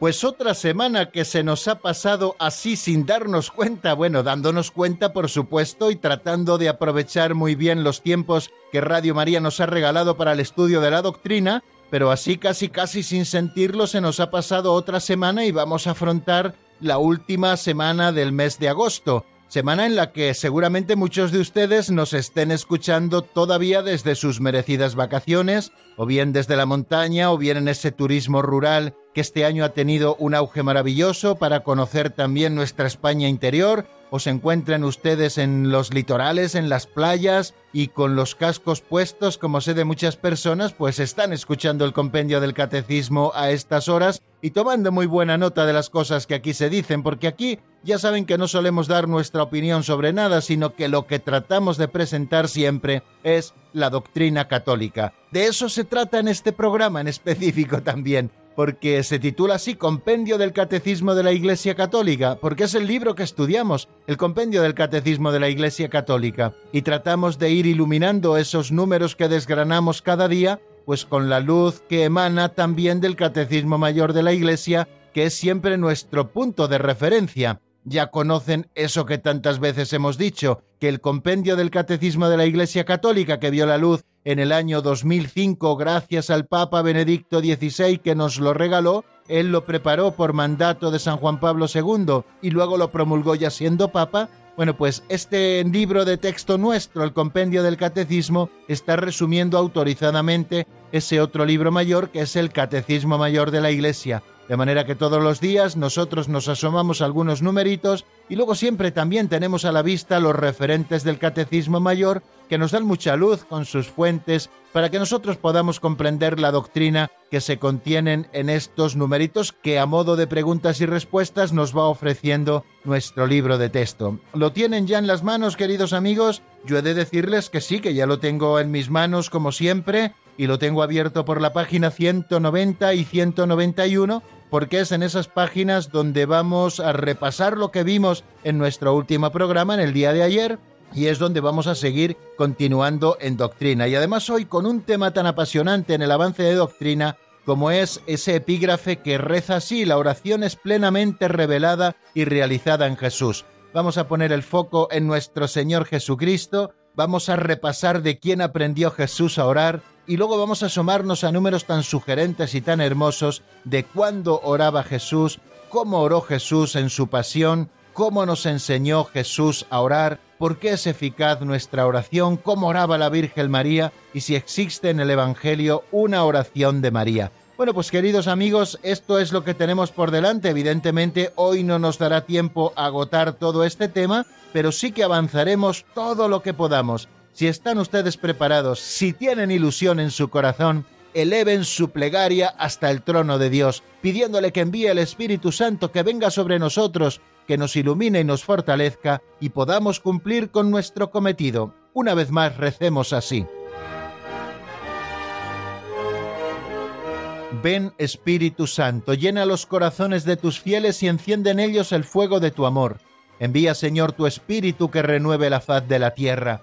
Pues otra semana que se nos ha pasado así sin darnos cuenta, bueno, dándonos cuenta por supuesto y tratando de aprovechar muy bien los tiempos que Radio María nos ha regalado para el estudio de la doctrina, pero así casi casi sin sentirlo se nos ha pasado otra semana y vamos a afrontar la última semana del mes de agosto, semana en la que seguramente muchos de ustedes nos estén escuchando todavía desde sus merecidas vacaciones, o bien desde la montaña, o bien en ese turismo rural que este año ha tenido un auge maravilloso para conocer también nuestra España interior, o se encuentren ustedes en los litorales, en las playas y con los cascos puestos, como sé de muchas personas, pues están escuchando el compendio del catecismo a estas horas y tomando muy buena nota de las cosas que aquí se dicen, porque aquí ya saben que no solemos dar nuestra opinión sobre nada, sino que lo que tratamos de presentar siempre es la doctrina católica. De eso se trata en este programa en específico también porque se titula así Compendio del Catecismo de la Iglesia Católica, porque es el libro que estudiamos, el Compendio del Catecismo de la Iglesia Católica, y tratamos de ir iluminando esos números que desgranamos cada día, pues con la luz que emana también del Catecismo Mayor de la Iglesia, que es siempre nuestro punto de referencia. Ya conocen eso que tantas veces hemos dicho, que el compendio del Catecismo de la Iglesia Católica que vio la luz en el año 2005 gracias al Papa Benedicto XVI que nos lo regaló, él lo preparó por mandato de San Juan Pablo II y luego lo promulgó ya siendo Papa. Bueno, pues este libro de texto nuestro, el Compendio del Catecismo, está resumiendo autorizadamente ese otro libro mayor que es el Catecismo Mayor de la Iglesia. De manera que todos los días nosotros nos asomamos algunos numeritos y luego siempre también tenemos a la vista los referentes del Catecismo Mayor que nos dan mucha luz con sus fuentes para que nosotros podamos comprender la doctrina que se contienen en estos numeritos que a modo de preguntas y respuestas nos va ofreciendo nuestro libro de texto. ¿Lo tienen ya en las manos, queridos amigos? Yo he de decirles que sí, que ya lo tengo en mis manos como siempre y lo tengo abierto por la página 190 y 191 porque es en esas páginas donde vamos a repasar lo que vimos en nuestro último programa en el día de ayer y es donde vamos a seguir continuando en doctrina. Y además hoy con un tema tan apasionante en el avance de doctrina como es ese epígrafe que reza así, la oración es plenamente revelada y realizada en Jesús. Vamos a poner el foco en nuestro Señor Jesucristo, vamos a repasar de quién aprendió Jesús a orar y luego vamos a asomarnos a números tan sugerentes y tan hermosos de cuándo oraba Jesús, cómo oró Jesús en su pasión, cómo nos enseñó Jesús a orar, por qué es eficaz nuestra oración, cómo oraba la Virgen María y si existe en el Evangelio una oración de María. Bueno, pues queridos amigos, esto es lo que tenemos por delante. Evidentemente hoy no nos dará tiempo a agotar todo este tema, pero sí que avanzaremos todo lo que podamos. Si están ustedes preparados, si tienen ilusión en su corazón, eleven su plegaria hasta el trono de Dios, pidiéndole que envíe el Espíritu Santo que venga sobre nosotros, que nos ilumine y nos fortalezca y podamos cumplir con nuestro cometido. Una vez más recemos así. Ven Espíritu Santo, llena los corazones de tus fieles y enciende en ellos el fuego de tu amor. Envía Señor tu Espíritu que renueve la faz de la tierra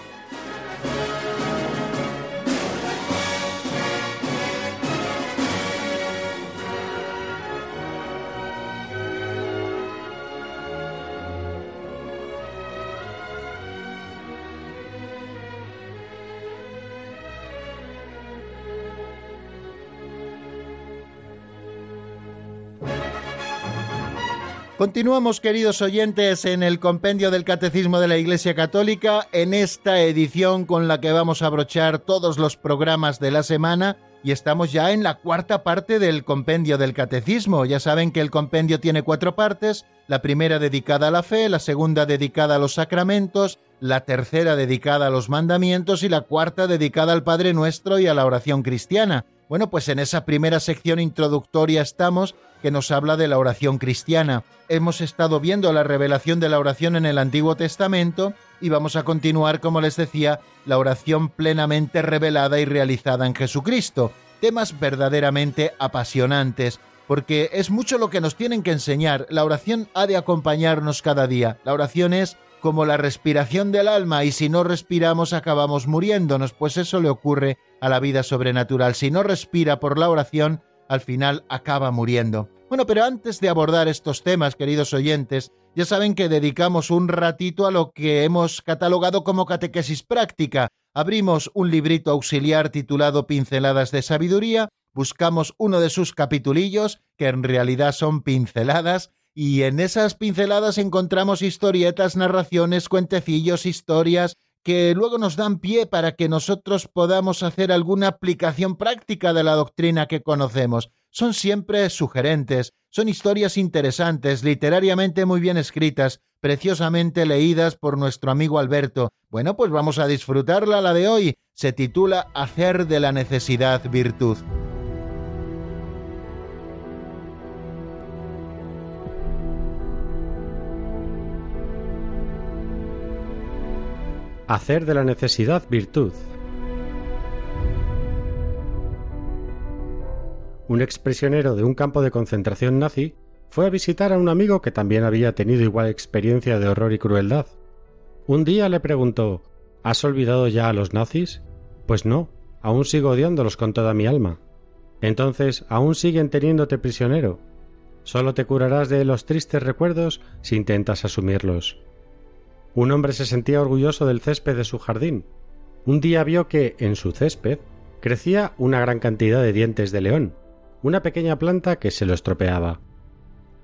Continuamos, queridos oyentes, en el compendio del Catecismo de la Iglesia Católica, en esta edición con la que vamos a brochar todos los programas de la semana y estamos ya en la cuarta parte del compendio del Catecismo. Ya saben que el compendio tiene cuatro partes, la primera dedicada a la fe, la segunda dedicada a los sacramentos, la tercera dedicada a los mandamientos y la cuarta dedicada al Padre Nuestro y a la oración cristiana. Bueno, pues en esa primera sección introductoria estamos que nos habla de la oración cristiana. Hemos estado viendo la revelación de la oración en el Antiguo Testamento y vamos a continuar, como les decía, la oración plenamente revelada y realizada en Jesucristo. Temas verdaderamente apasionantes, porque es mucho lo que nos tienen que enseñar. La oración ha de acompañarnos cada día. La oración es como la respiración del alma y si no respiramos acabamos muriéndonos, pues eso le ocurre a la vida sobrenatural. Si no respira por la oración, al final acaba muriendo. Bueno, pero antes de abordar estos temas, queridos oyentes, ya saben que dedicamos un ratito a lo que hemos catalogado como catequesis práctica. Abrimos un librito auxiliar titulado Pinceladas de Sabiduría, buscamos uno de sus capitulillos, que en realidad son pinceladas, y en esas pinceladas encontramos historietas, narraciones, cuentecillos, historias, que luego nos dan pie para que nosotros podamos hacer alguna aplicación práctica de la doctrina que conocemos. Son siempre sugerentes, son historias interesantes, literariamente muy bien escritas, preciosamente leídas por nuestro amigo Alberto. Bueno, pues vamos a disfrutarla la de hoy. Se titula Hacer de la necesidad virtud. Hacer de la necesidad virtud. Un exprisionero de un campo de concentración nazi fue a visitar a un amigo que también había tenido igual experiencia de horror y crueldad. Un día le preguntó ¿Has olvidado ya a los nazis? Pues no, aún sigo odiándolos con toda mi alma. Entonces, aún siguen teniéndote prisionero. Solo te curarás de los tristes recuerdos si intentas asumirlos. Un hombre se sentía orgulloso del césped de su jardín. Un día vio que, en su césped, crecía una gran cantidad de dientes de león, una pequeña planta que se lo estropeaba.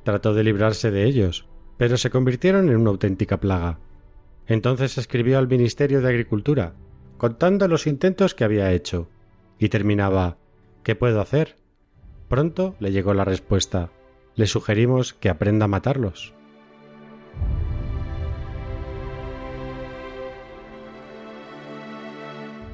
Trató de librarse de ellos, pero se convirtieron en una auténtica plaga. Entonces escribió al Ministerio de Agricultura, contando los intentos que había hecho, y terminaba ¿Qué puedo hacer? Pronto le llegó la respuesta. Le sugerimos que aprenda a matarlos.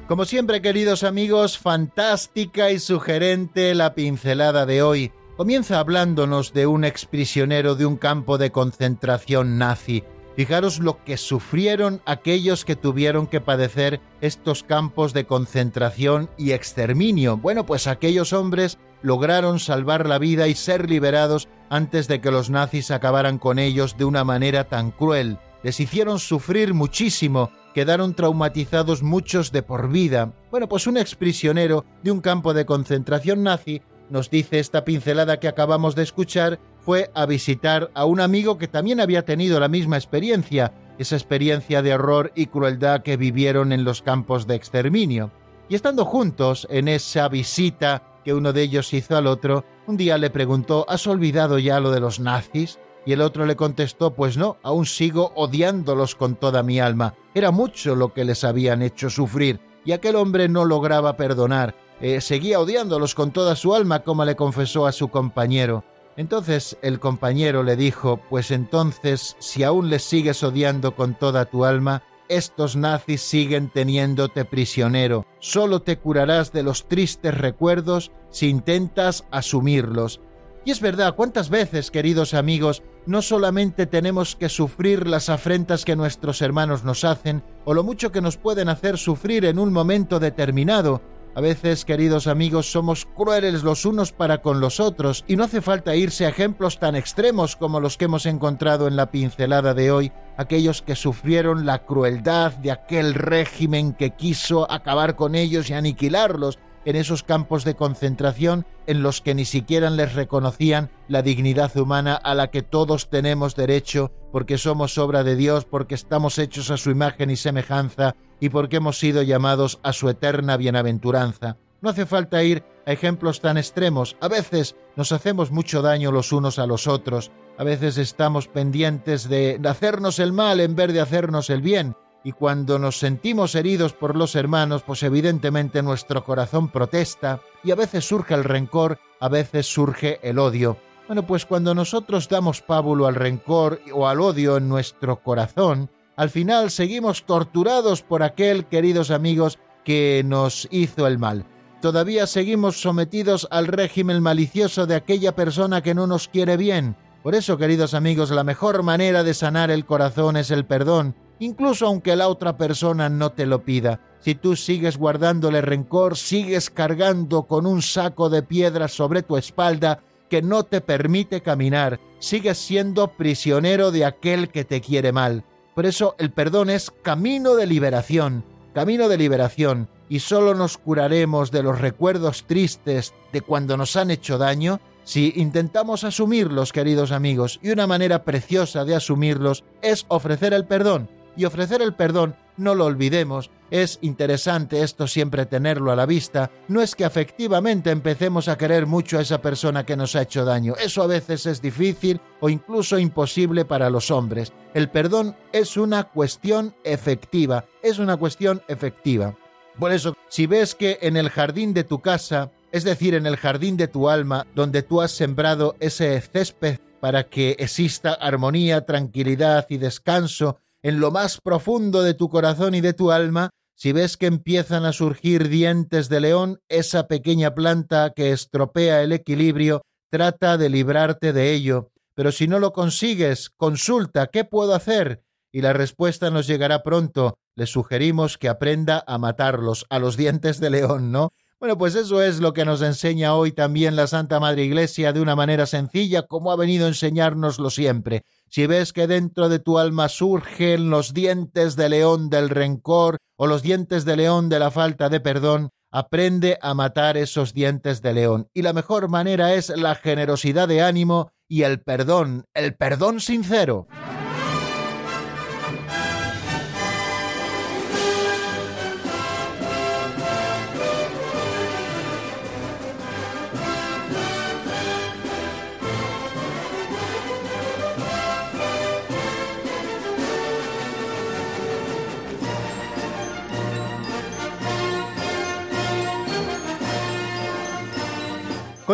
Como siempre, queridos amigos, fantástica y sugerente la pincelada de hoy. Comienza hablándonos de un exprisionero de un campo de concentración nazi. Fijaros lo que sufrieron aquellos que tuvieron que padecer estos campos de concentración y exterminio. Bueno, pues aquellos hombres lograron salvar la vida y ser liberados antes de que los nazis acabaran con ellos de una manera tan cruel. Les hicieron sufrir muchísimo quedaron traumatizados muchos de por vida. Bueno, pues un exprisionero de un campo de concentración nazi, nos dice esta pincelada que acabamos de escuchar, fue a visitar a un amigo que también había tenido la misma experiencia, esa experiencia de horror y crueldad que vivieron en los campos de exterminio. Y estando juntos en esa visita que uno de ellos hizo al otro, un día le preguntó ¿Has olvidado ya lo de los nazis? Y el otro le contestó, pues no, aún sigo odiándolos con toda mi alma. Era mucho lo que les habían hecho sufrir, y aquel hombre no lograba perdonar. Eh, seguía odiándolos con toda su alma, como le confesó a su compañero. Entonces el compañero le dijo, pues entonces, si aún les sigues odiando con toda tu alma, estos nazis siguen teniéndote prisionero. Solo te curarás de los tristes recuerdos si intentas asumirlos. Y es verdad, ¿cuántas veces, queridos amigos, no solamente tenemos que sufrir las afrentas que nuestros hermanos nos hacen, o lo mucho que nos pueden hacer sufrir en un momento determinado, a veces, queridos amigos, somos crueles los unos para con los otros y no hace falta irse a ejemplos tan extremos como los que hemos encontrado en la pincelada de hoy, aquellos que sufrieron la crueldad de aquel régimen que quiso acabar con ellos y aniquilarlos, en esos campos de concentración en los que ni siquiera les reconocían la dignidad humana a la que todos tenemos derecho porque somos obra de Dios, porque estamos hechos a su imagen y semejanza y porque hemos sido llamados a su eterna bienaventuranza. No hace falta ir a ejemplos tan extremos. A veces nos hacemos mucho daño los unos a los otros. a veces estamos pendientes de hacernos el mal en vez de hacernos el bien. Y cuando nos sentimos heridos por los hermanos, pues evidentemente nuestro corazón protesta y a veces surge el rencor, a veces surge el odio. Bueno, pues cuando nosotros damos pábulo al rencor o al odio en nuestro corazón, al final seguimos torturados por aquel, queridos amigos, que nos hizo el mal. Todavía seguimos sometidos al régimen malicioso de aquella persona que no nos quiere bien. Por eso, queridos amigos, la mejor manera de sanar el corazón es el perdón, incluso aunque la otra persona no te lo pida. Si tú sigues guardándole rencor, sigues cargando con un saco de piedras sobre tu espalda que no te permite caminar, sigues siendo prisionero de aquel que te quiere mal. Por eso el perdón es camino de liberación, camino de liberación, y solo nos curaremos de los recuerdos tristes de cuando nos han hecho daño si intentamos asumirlos, queridos amigos, y una manera preciosa de asumirlos es ofrecer el perdón, y ofrecer el perdón, no lo olvidemos, es interesante esto siempre tenerlo a la vista, no es que afectivamente empecemos a querer mucho a esa persona que nos ha hecho daño, eso a veces es difícil o incluso imposible para los hombres. El perdón es una cuestión efectiva, es una cuestión efectiva. Por eso, si ves que en el jardín de tu casa, es decir, en el jardín de tu alma, donde tú has sembrado ese césped para que exista armonía, tranquilidad y descanso, en lo más profundo de tu corazón y de tu alma, si ves que empiezan a surgir dientes de león, esa pequeña planta que estropea el equilibrio, trata de librarte de ello. Pero si no lo consigues, consulta, ¿qué puedo hacer? Y la respuesta nos llegará pronto. Le sugerimos que aprenda a matarlos, a los dientes de león, ¿no? Bueno, pues eso es lo que nos enseña hoy también la Santa Madre Iglesia de una manera sencilla, como ha venido a enseñárnoslo siempre. Si ves que dentro de tu alma surgen los dientes de león del rencor o los dientes de león de la falta de perdón, aprende a matar esos dientes de león. Y la mejor manera es la generosidad de ánimo y el perdón, el perdón sincero.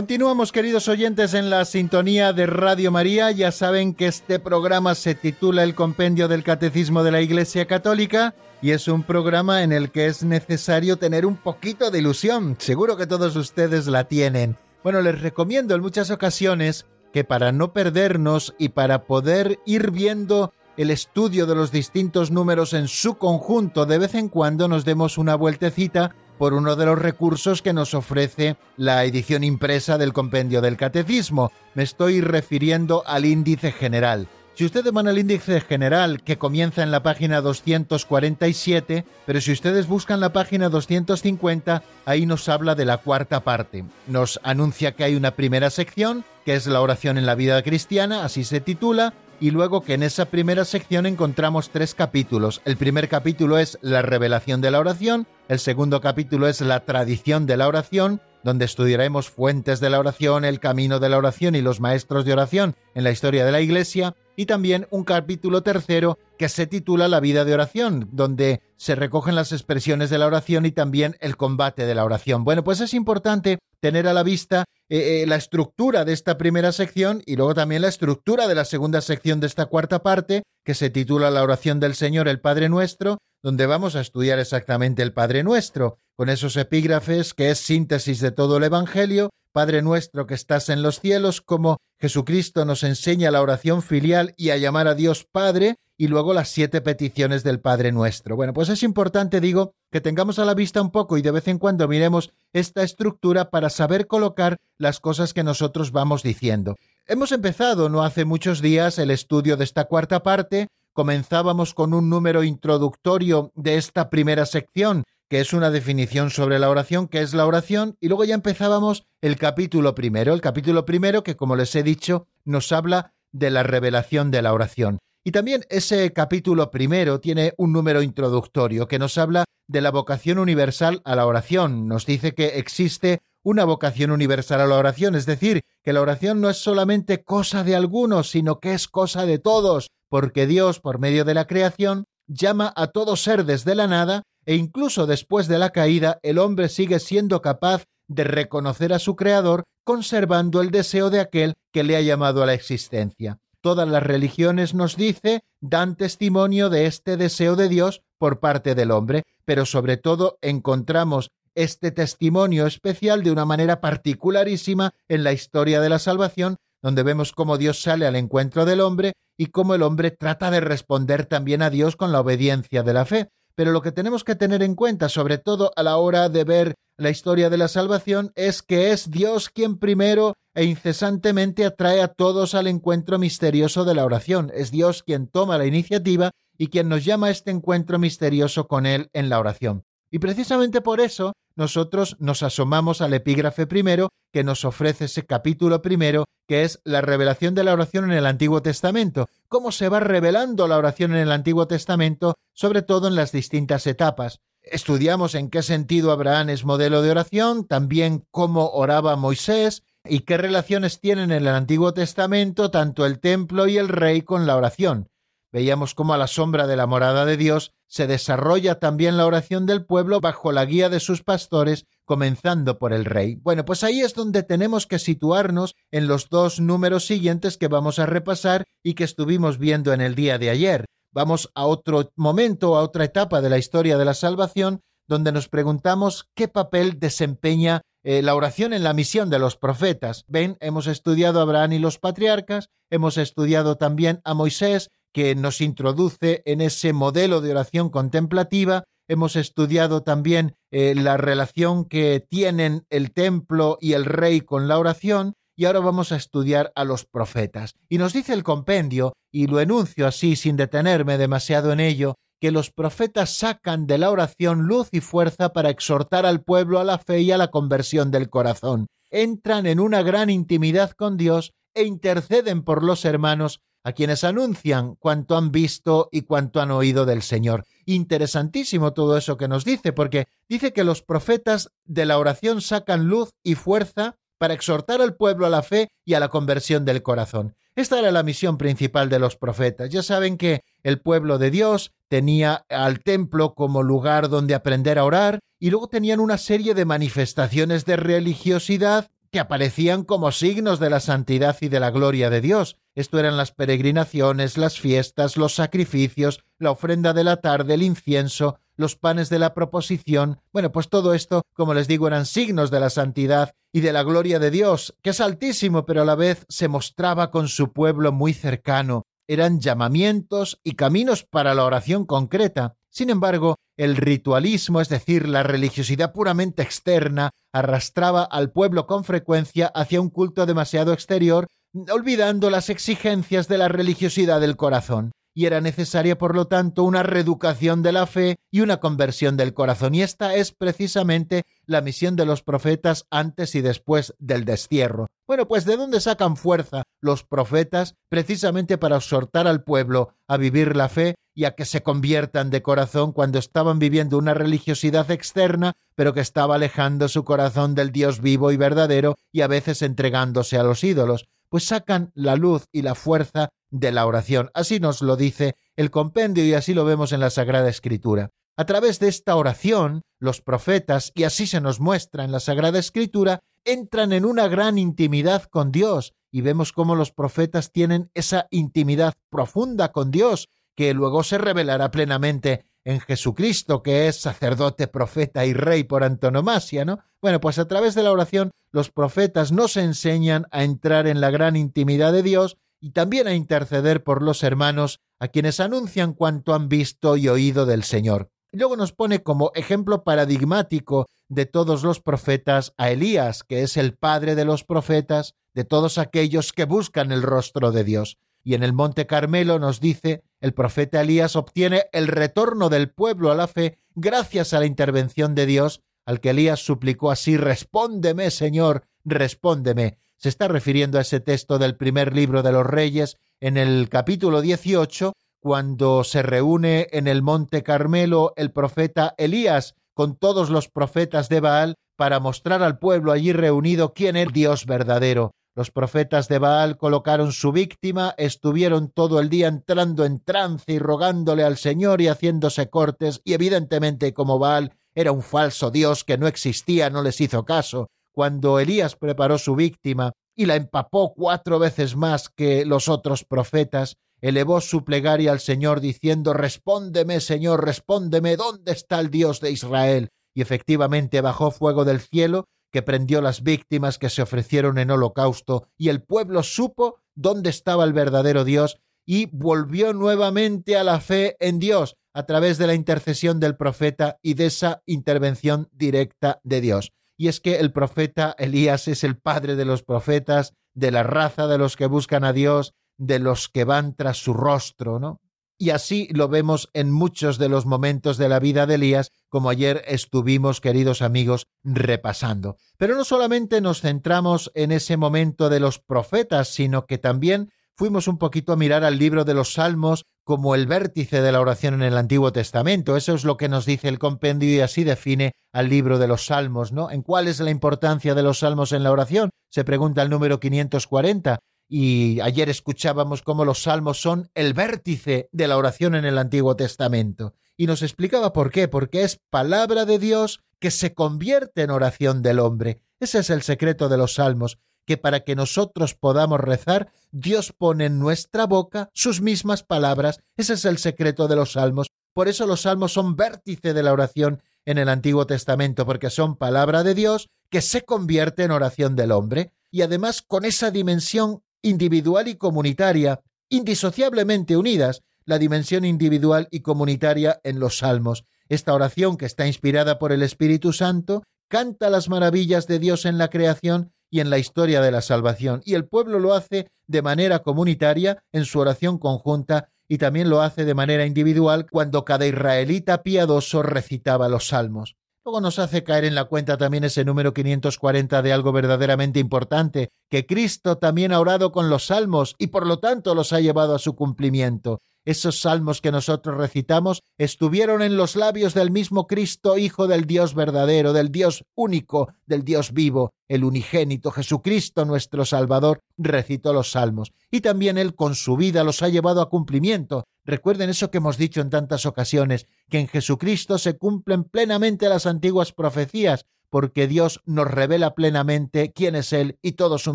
Continuamos, queridos oyentes, en la sintonía de Radio María. Ya saben que este programa se titula El Compendio del Catecismo de la Iglesia Católica y es un programa en el que es necesario tener un poquito de ilusión. Seguro que todos ustedes la tienen. Bueno, les recomiendo en muchas ocasiones que para no perdernos y para poder ir viendo el estudio de los distintos números en su conjunto, de vez en cuando nos demos una vueltecita por uno de los recursos que nos ofrece la edición impresa del compendio del catecismo. Me estoy refiriendo al índice general. Si ustedes van al índice general que comienza en la página 247, pero si ustedes buscan la página 250, ahí nos habla de la cuarta parte. Nos anuncia que hay una primera sección, que es la oración en la vida cristiana, así se titula, y luego que en esa primera sección encontramos tres capítulos. El primer capítulo es la revelación de la oración, el segundo capítulo es la tradición de la oración, donde estudiaremos fuentes de la oración, el camino de la oración y los maestros de oración en la historia de la Iglesia, y también un capítulo tercero que se titula La vida de oración, donde se recogen las expresiones de la oración y también el combate de la oración. Bueno, pues es importante tener a la vista eh, eh, la estructura de esta primera sección y luego también la estructura de la segunda sección de esta cuarta parte, que se titula La oración del Señor, el Padre Nuestro, donde vamos a estudiar exactamente el Padre Nuestro, con esos epígrafes que es síntesis de todo el Evangelio, Padre nuestro que estás en los cielos, como Jesucristo nos enseña la oración filial y a llamar a Dios Padre, y luego las siete peticiones del Padre nuestro. Bueno, pues es importante, digo, que tengamos a la vista un poco y de vez en cuando miremos esta estructura para saber colocar las cosas que nosotros vamos diciendo. Hemos empezado no hace muchos días el estudio de esta cuarta parte, comenzábamos con un número introductorio de esta primera sección, que es una definición sobre la oración, que es la oración, y luego ya empezábamos el capítulo primero, el capítulo primero que, como les he dicho, nos habla de la revelación de la oración. Y también ese capítulo primero tiene un número introductorio que nos habla de la vocación universal a la oración. Nos dice que existe una vocación universal a la oración, es decir, que la oración no es solamente cosa de algunos, sino que es cosa de todos, porque Dios, por medio de la creación, llama a todo ser desde la nada, e incluso después de la caída el hombre sigue siendo capaz de reconocer a su Creador, conservando el deseo de aquel que le ha llamado a la existencia. Todas las religiones, nos dice, dan testimonio de este deseo de Dios por parte del hombre, pero sobre todo encontramos este testimonio especial de una manera particularísima en la historia de la salvación, donde vemos cómo Dios sale al encuentro del hombre y cómo el hombre trata de responder también a Dios con la obediencia de la fe. Pero lo que tenemos que tener en cuenta, sobre todo a la hora de ver la historia de la salvación, es que es Dios quien primero e incesantemente atrae a todos al encuentro misterioso de la oración. Es Dios quien toma la iniciativa y quien nos llama a este encuentro misterioso con Él en la oración. Y precisamente por eso nosotros nos asomamos al epígrafe primero que nos ofrece ese capítulo primero, que es la revelación de la oración en el Antiguo Testamento, cómo se va revelando la oración en el Antiguo Testamento, sobre todo en las distintas etapas. Estudiamos en qué sentido Abraham es modelo de oración, también cómo oraba Moisés y qué relaciones tienen en el Antiguo Testamento tanto el templo y el rey con la oración veíamos cómo a la sombra de la morada de Dios se desarrolla también la oración del pueblo bajo la guía de sus pastores, comenzando por el rey. Bueno, pues ahí es donde tenemos que situarnos en los dos números siguientes que vamos a repasar y que estuvimos viendo en el día de ayer. Vamos a otro momento, a otra etapa de la historia de la salvación, donde nos preguntamos qué papel desempeña eh, la oración en la misión de los profetas. Ven, hemos estudiado a Abraham y los patriarcas, hemos estudiado también a Moisés, que nos introduce en ese modelo de oración contemplativa. Hemos estudiado también eh, la relación que tienen el templo y el rey con la oración y ahora vamos a estudiar a los profetas. Y nos dice el compendio, y lo enuncio así sin detenerme demasiado en ello, que los profetas sacan de la oración luz y fuerza para exhortar al pueblo a la fe y a la conversión del corazón. Entran en una gran intimidad con Dios e interceden por los hermanos a quienes anuncian cuanto han visto y cuanto han oído del Señor. Interesantísimo todo eso que nos dice, porque dice que los profetas de la oración sacan luz y fuerza para exhortar al pueblo a la fe y a la conversión del corazón. Esta era la misión principal de los profetas. Ya saben que el pueblo de Dios tenía al templo como lugar donde aprender a orar y luego tenían una serie de manifestaciones de religiosidad que aparecían como signos de la santidad y de la gloria de Dios. Esto eran las peregrinaciones, las fiestas, los sacrificios, la ofrenda de la tarde, el incienso, los panes de la proposición. Bueno, pues todo esto, como les digo, eran signos de la santidad y de la gloria de Dios, que es altísimo, pero a la vez se mostraba con su pueblo muy cercano. Eran llamamientos y caminos para la oración concreta. Sin embargo, el ritualismo, es decir, la religiosidad puramente externa, arrastraba al pueblo con frecuencia hacia un culto demasiado exterior, olvidando las exigencias de la religiosidad del corazón y era necesaria, por lo tanto, una reeducación de la fe y una conversión del corazón. Y esta es precisamente la misión de los profetas antes y después del destierro. Bueno, pues ¿de dónde sacan fuerza los profetas? Precisamente para exhortar al pueblo a vivir la fe y a que se conviertan de corazón cuando estaban viviendo una religiosidad externa, pero que estaba alejando su corazón del Dios vivo y verdadero y a veces entregándose a los ídolos pues sacan la luz y la fuerza de la oración. Así nos lo dice el compendio y así lo vemos en la Sagrada Escritura. A través de esta oración, los profetas, y así se nos muestra en la Sagrada Escritura, entran en una gran intimidad con Dios y vemos cómo los profetas tienen esa intimidad profunda con Dios, que luego se revelará plenamente en Jesucristo, que es sacerdote, profeta y rey por antonomasia, ¿no? Bueno, pues a través de la oración los profetas nos enseñan a entrar en la gran intimidad de Dios y también a interceder por los hermanos a quienes anuncian cuanto han visto y oído del Señor. Luego nos pone como ejemplo paradigmático de todos los profetas a Elías, que es el padre de los profetas, de todos aquellos que buscan el rostro de Dios. Y en el Monte Carmelo nos dice, el profeta Elías obtiene el retorno del pueblo a la fe gracias a la intervención de Dios, al que Elías suplicó así, Respóndeme, Señor, respóndeme se está refiriendo a ese texto del primer libro de los Reyes en el capítulo 18, cuando se reúne en el monte Carmelo el profeta Elías con todos los profetas de Baal para mostrar al pueblo allí reunido quién es Dios verdadero. Los profetas de Baal colocaron su víctima, estuvieron todo el día entrando en trance y rogándole al Señor y haciéndose cortes, y evidentemente como Baal era un falso Dios que no existía, no les hizo caso. Cuando Elías preparó su víctima y la empapó cuatro veces más que los otros profetas, elevó su plegaria al Señor diciendo Respóndeme, Señor, respóndeme, ¿dónde está el Dios de Israel? Y efectivamente bajó fuego del cielo que prendió las víctimas que se ofrecieron en holocausto, y el pueblo supo dónde estaba el verdadero Dios y volvió nuevamente a la fe en Dios a través de la intercesión del profeta y de esa intervención directa de Dios. Y es que el profeta Elías es el padre de los profetas, de la raza de los que buscan a Dios, de los que van tras su rostro, ¿no? Y así lo vemos en muchos de los momentos de la vida de Elías, como ayer estuvimos, queridos amigos, repasando. Pero no solamente nos centramos en ese momento de los profetas, sino que también fuimos un poquito a mirar al libro de los Salmos como el vértice de la oración en el Antiguo Testamento. Eso es lo que nos dice el compendio y así define al libro de los Salmos, ¿no? ¿En cuál es la importancia de los Salmos en la oración? Se pregunta el número 540 y ayer escuchábamos cómo los salmos son el vértice de la oración en el Antiguo Testamento. Y nos explicaba por qué, porque es palabra de Dios que se convierte en oración del hombre. Ese es el secreto de los salmos, que para que nosotros podamos rezar, Dios pone en nuestra boca sus mismas palabras. Ese es el secreto de los salmos. Por eso los salmos son vértice de la oración en el Antiguo Testamento, porque son palabra de Dios que se convierte en oración del hombre, y además con esa dimensión individual y comunitaria, indisociablemente unidas, la dimensión individual y comunitaria en los salmos. Esta oración, que está inspirada por el Espíritu Santo, canta las maravillas de Dios en la creación y en la historia de la salvación, y el pueblo lo hace de manera comunitaria en su oración conjunta y también lo hace de manera individual cuando cada israelita piadoso recitaba los salmos. Luego nos hace caer en la cuenta también ese número 540 de algo verdaderamente importante, que Cristo también ha orado con los salmos y por lo tanto los ha llevado a su cumplimiento. Esos salmos que nosotros recitamos estuvieron en los labios del mismo Cristo, Hijo del Dios verdadero, del Dios único, del Dios vivo, el unigénito Jesucristo nuestro Salvador, recitó los salmos. Y también Él con su vida los ha llevado a cumplimiento. Recuerden eso que hemos dicho en tantas ocasiones, que en Jesucristo se cumplen plenamente las antiguas profecías, porque Dios nos revela plenamente quién es Él y todo su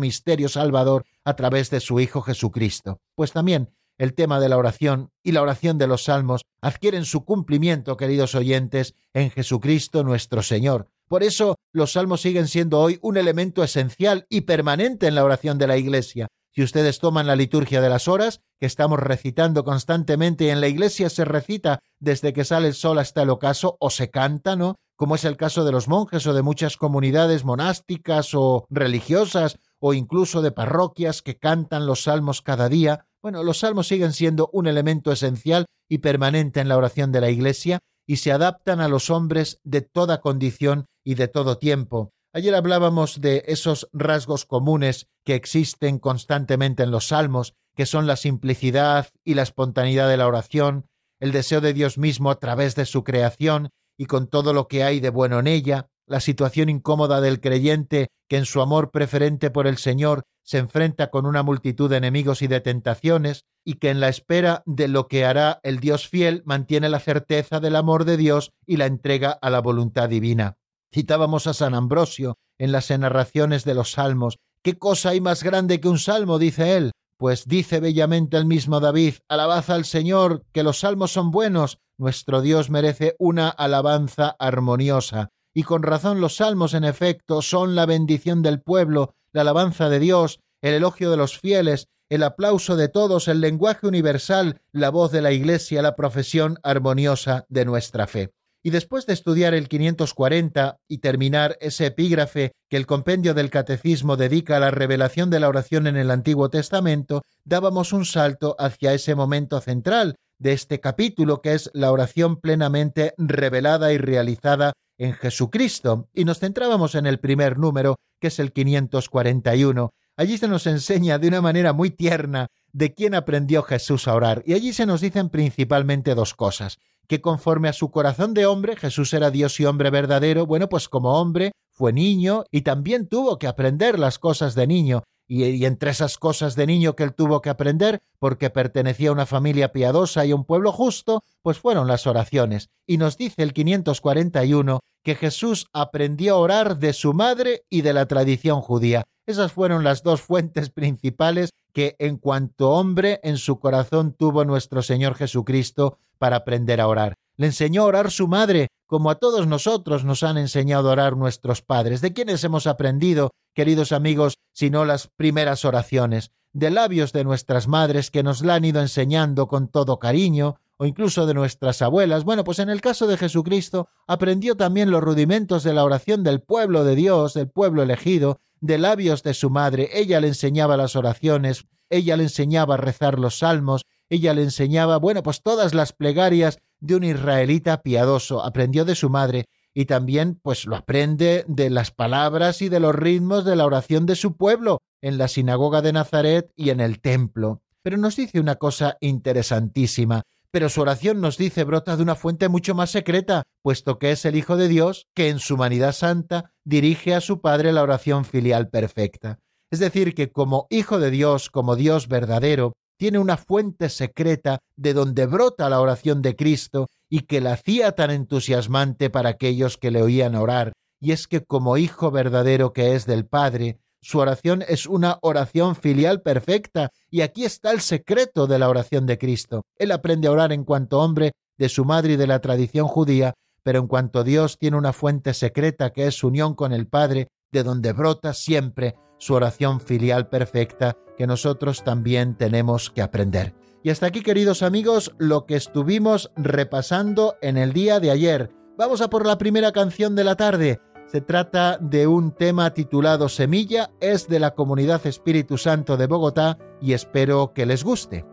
misterio salvador a través de su Hijo Jesucristo. Pues también el tema de la oración y la oración de los salmos adquieren su cumplimiento, queridos oyentes, en Jesucristo nuestro Señor. Por eso los salmos siguen siendo hoy un elemento esencial y permanente en la oración de la Iglesia. Si ustedes toman la liturgia de las horas, que estamos recitando constantemente y en la Iglesia se recita desde que sale el sol hasta el ocaso, o se canta, ¿no? Como es el caso de los monjes o de muchas comunidades monásticas o religiosas o incluso de parroquias que cantan los salmos cada día, bueno, los salmos siguen siendo un elemento esencial y permanente en la oración de la Iglesia y se adaptan a los hombres de toda condición y de todo tiempo. Ayer hablábamos de esos rasgos comunes que existen constantemente en los salmos, que son la simplicidad y la espontaneidad de la oración, el deseo de Dios mismo a través de su creación y con todo lo que hay de bueno en ella, la situación incómoda del creyente que en su amor preferente por el Señor se enfrenta con una multitud de enemigos y de tentaciones, y que en la espera de lo que hará el Dios fiel mantiene la certeza del amor de Dios y la entrega a la voluntad divina. Citábamos a San Ambrosio en las narraciones de los salmos. ¿Qué cosa hay más grande que un salmo? dice él. Pues dice bellamente el mismo David, alabad al Señor, que los salmos son buenos, nuestro Dios merece una alabanza armoniosa. Y con razón los salmos, en efecto, son la bendición del pueblo, la alabanza de Dios, el elogio de los fieles, el aplauso de todos, el lenguaje universal, la voz de la Iglesia, la profesión armoniosa de nuestra fe. Y después de estudiar el 540 y terminar ese epígrafe que el compendio del Catecismo dedica a la revelación de la oración en el Antiguo Testamento, dábamos un salto hacia ese momento central de este capítulo, que es la oración plenamente revelada y realizada en Jesucristo, y nos centrábamos en el primer número, que es el 541. Allí se nos enseña de una manera muy tierna de quién aprendió Jesús a orar, y allí se nos dicen principalmente dos cosas, que conforme a su corazón de hombre, Jesús era Dios y hombre verdadero, bueno, pues como hombre fue niño y también tuvo que aprender las cosas de niño, y, entre esas cosas de niño que él tuvo que aprender, porque pertenecía a una familia piadosa y a un pueblo justo, pues fueron las oraciones. Y nos dice el 541 que Jesús aprendió a orar de su madre y de la tradición judía. Esas fueron las dos fuentes principales que en cuanto hombre en su corazón tuvo nuestro Señor Jesucristo para aprender a orar. Le enseñó a orar su madre, como a todos nosotros nos han enseñado a orar nuestros padres. ¿De quiénes hemos aprendido, queridos amigos, sino las primeras oraciones? De labios de nuestras madres que nos la han ido enseñando con todo cariño, o incluso de nuestras abuelas. Bueno, pues en el caso de Jesucristo aprendió también los rudimentos de la oración del pueblo de Dios, del pueblo elegido, de labios de su madre. Ella le enseñaba las oraciones, ella le enseñaba a rezar los salmos, ella le enseñaba, bueno, pues todas las plegarias de un israelita piadoso, aprendió de su madre y también pues lo aprende de las palabras y de los ritmos de la oración de su pueblo en la sinagoga de Nazaret y en el templo. Pero nos dice una cosa interesantísima, pero su oración nos dice brota de una fuente mucho más secreta, puesto que es el Hijo de Dios que en su humanidad santa dirige a su Padre la oración filial perfecta. Es decir, que como Hijo de Dios, como Dios verdadero, tiene una fuente secreta de donde brota la oración de Cristo y que la hacía tan entusiasmante para aquellos que le oían orar, y es que como Hijo verdadero que es del Padre, su oración es una oración filial perfecta, y aquí está el secreto de la oración de Cristo. Él aprende a orar en cuanto hombre de su madre y de la tradición judía, pero en cuanto Dios tiene una fuente secreta que es su unión con el Padre, de donde brota siempre su oración filial perfecta que nosotros también tenemos que aprender. Y hasta aquí, queridos amigos, lo que estuvimos repasando en el día de ayer. Vamos a por la primera canción de la tarde. Se trata de un tema titulado Semilla, es de la Comunidad Espíritu Santo de Bogotá y espero que les guste.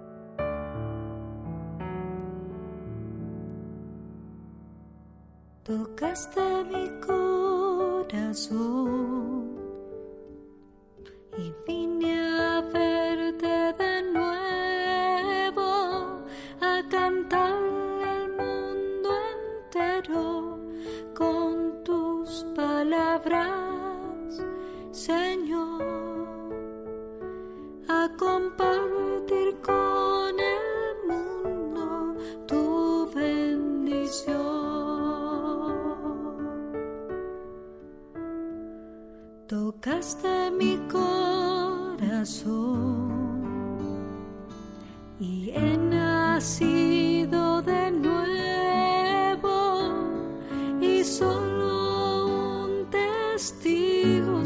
Tocaste corazón y vine a verte de nuevo, a cantar al mundo entero con tus palabras, Señor, a compartir con el mundo tu bendición. Tocaste mi corazón y he nacido de nuevo y solo un testigo